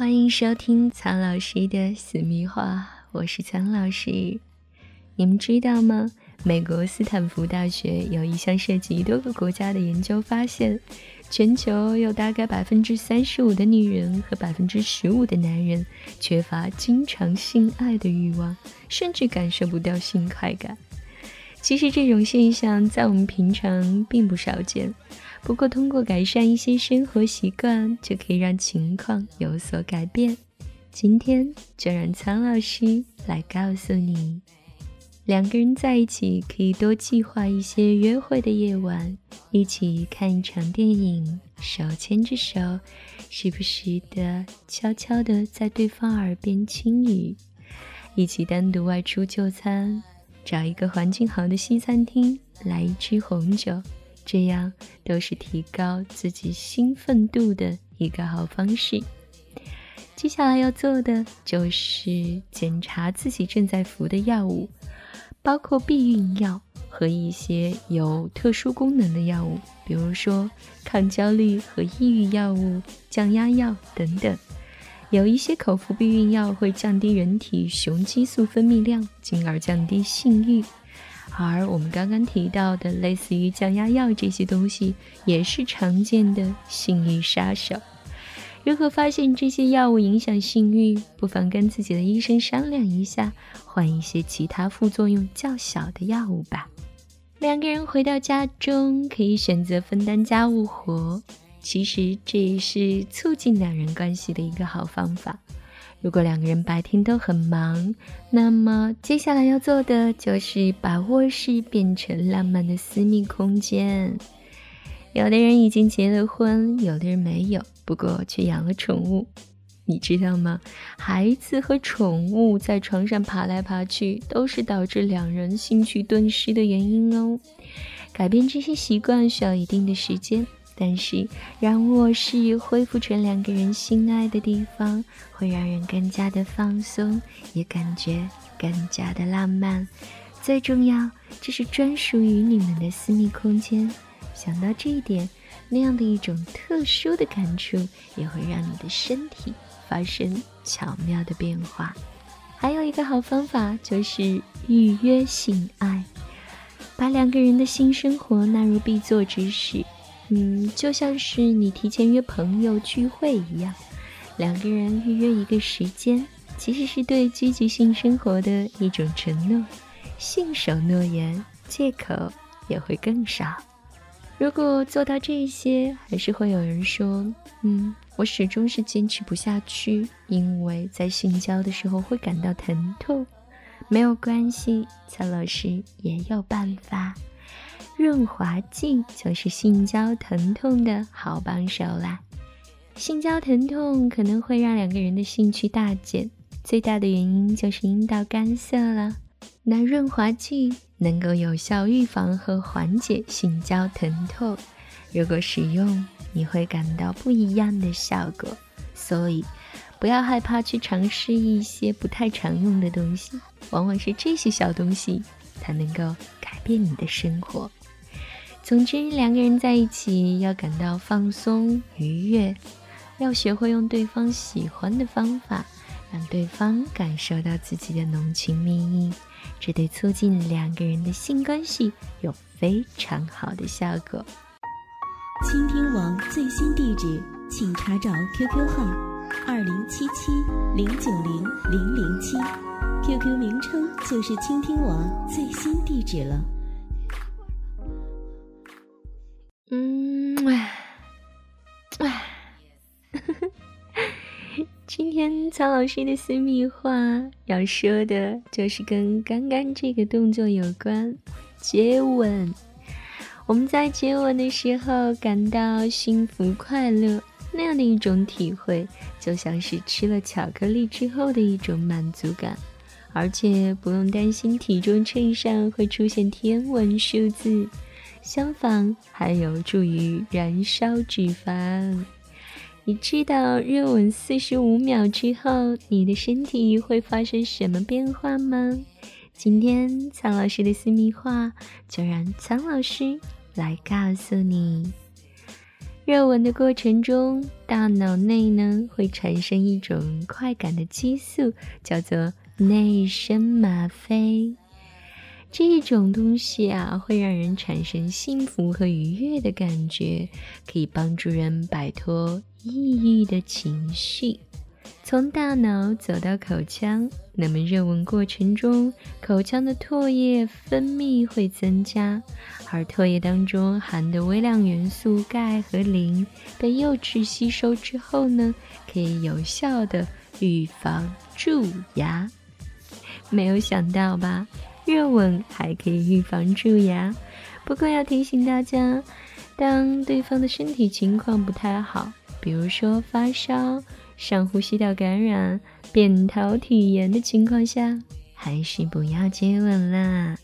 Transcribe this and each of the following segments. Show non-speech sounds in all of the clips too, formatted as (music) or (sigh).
欢迎收听苍老师的私密话，我是苍老师。你们知道吗？美国斯坦福大学有一项涉及多个国家的研究发现，全球有大概百分之三十五的女人和百分之十五的男人缺乏经常性爱的欲望，甚至感受不到性快感。其实这种现象在我们平常并不少见。不过，通过改善一些生活习惯，就可以让情况有所改变。今天就让苍老师来告诉你：两个人在一起可以多计划一些约会的夜晚，一起看一场电影，手牵着手，时不时的悄悄的在对方耳边轻语，一起单独外出就餐，找一个环境好的西餐厅，来一支红酒。这样都是提高自己兴奋度的一个好方式。接下来要做的就是检查自己正在服的药物，包括避孕药和一些有特殊功能的药物，比如说抗焦虑和抑郁药物、降压药等等。有一些口服避孕药会降低人体雄激素分泌量，进而降低性欲。而我们刚刚提到的类似于降压药这些东西，也是常见的性欲杀手。如何发现这些药物影响性欲？不妨跟自己的医生商量一下，换一些其他副作用较小的药物吧。两个人回到家中，可以选择分担家务活，其实这也是促进两人关系的一个好方法。如果两个人白天都很忙，那么接下来要做的就是把卧室变成浪漫的私密空间。有的人已经结了婚，有的人没有，不过却养了宠物。你知道吗？孩子和宠物在床上爬来爬去，都是导致两人兴趣顿失的原因哦。改变这些习惯需要一定的时间。但是，让卧室恢复成两个人心爱的地方，会让人更加的放松，也感觉更加的浪漫。最重要，这是专属于你们的私密空间。想到这一点，那样的一种特殊的感触，也会让你的身体发生巧妙的变化。还有一个好方法，就是预约性爱，把两个人的性生活纳入必做之事。嗯，就像是你提前约朋友聚会一样，两个人预约一个时间，其实是对积极性生活的一种承诺，信守诺言，借口也会更少。如果做到这些，还是会有人说，嗯，我始终是坚持不下去，因为在性交的时候会感到疼痛。没有关系，蔡老师也有办法。润滑剂就是性交疼痛的好帮手啦。性交疼痛可能会让两个人的兴趣大减，最大的原因就是阴道干涩了。那润滑剂能够有效预防和缓解性交疼痛，如果使用，你会感到不一样的效果。所以，不要害怕去尝试一些不太常用的东西，往往是这些小东西才能够改变你的生活。总之，两个人在一起要感到放松愉悦，要学会用对方喜欢的方法，让对方感受到自己的浓情蜜意，这对促进两个人的性关系有非常好的效果。倾听王最新地址，请查找 QQ 号二零七七零九零零零七，QQ 名称就是倾听王最新地址了。嗯哇哇，呵呵今天曹老师的私密话要说的就是跟刚刚这个动作有关，接吻。我们在接吻的时候感到幸福快乐，那样的一种体会，就像是吃了巧克力之后的一种满足感，而且不用担心体重秤上会出现天文数字，相反还有助于燃烧脂肪。你知道热吻四十五秒之后，你的身体会发生什么变化吗？今天苍老师的私密话，就让苍老师来告诉你。热吻的过程中，大脑内呢会产生一种快感的激素，叫做内生吗啡。这种东西啊，会让人产生幸福和愉悦的感觉，可以帮助人摆脱抑郁的情绪。从大脑走到口腔，那么热吻过程中，口腔的唾液分泌会增加，而唾液当中含的微量元素钙和磷被幼齿吸收之后呢，可以有效的预防蛀牙。没有想到吧？热吻还可以预防蛀牙，不过要提醒大家，当对方的身体情况不太好，比如说发烧、上呼吸道感染、扁桃体炎的情况下，还是不要接吻啦。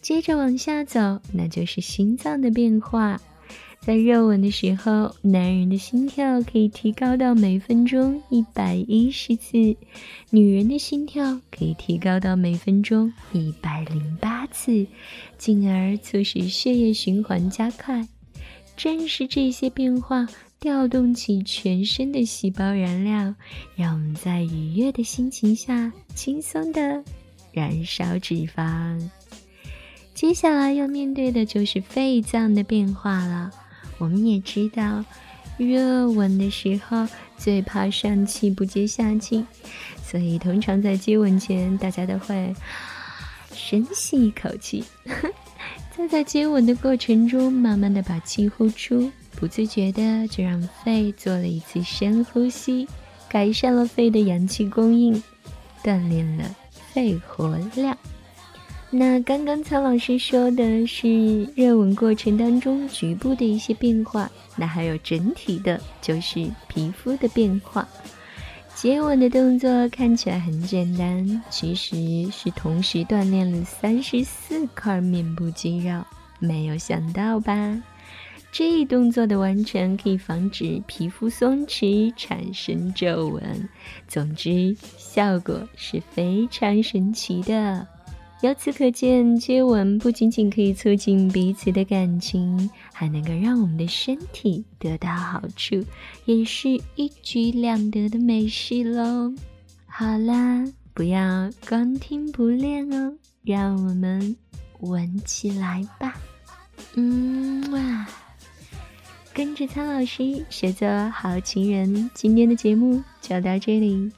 接着往下走，那就是心脏的变化。在热吻的时候，男人的心跳可以提高到每分钟一百一十次，女人的心跳可以提高到每分钟一百零八次，进而促使血液循环加快。正是这些变化调动起全身的细胞燃料，让我们在愉悦的心情下轻松的燃烧脂肪。接下来要面对的就是肺脏的变化了。我们也知道，热吻的时候最怕上气不接下气，所以通常在接吻前，大家都会深吸一口气，再 (laughs) 在接吻的过程中慢慢的把气呼出，不自觉的就让肺做了一次深呼吸，改善了肺的氧气供应，锻炼了肺活量。那刚刚曹老师说的是热吻过程当中局部的一些变化，那还有整体的，就是皮肤的变化。接吻的动作看起来很简单，其实是同时锻炼了三十四块面部肌肉，没有想到吧？这一动作的完成可以防止皮肤松弛，产生皱纹。总之，效果是非常神奇的。由此可见，接吻不仅仅可以促进彼此的感情，还能够让我们的身体得到好处，也是一举两得的美事喽。好啦，不要光听不练哦，让我们吻起来吧。嗯哇，跟着苍老师学做好情人，今天的节目就到这里。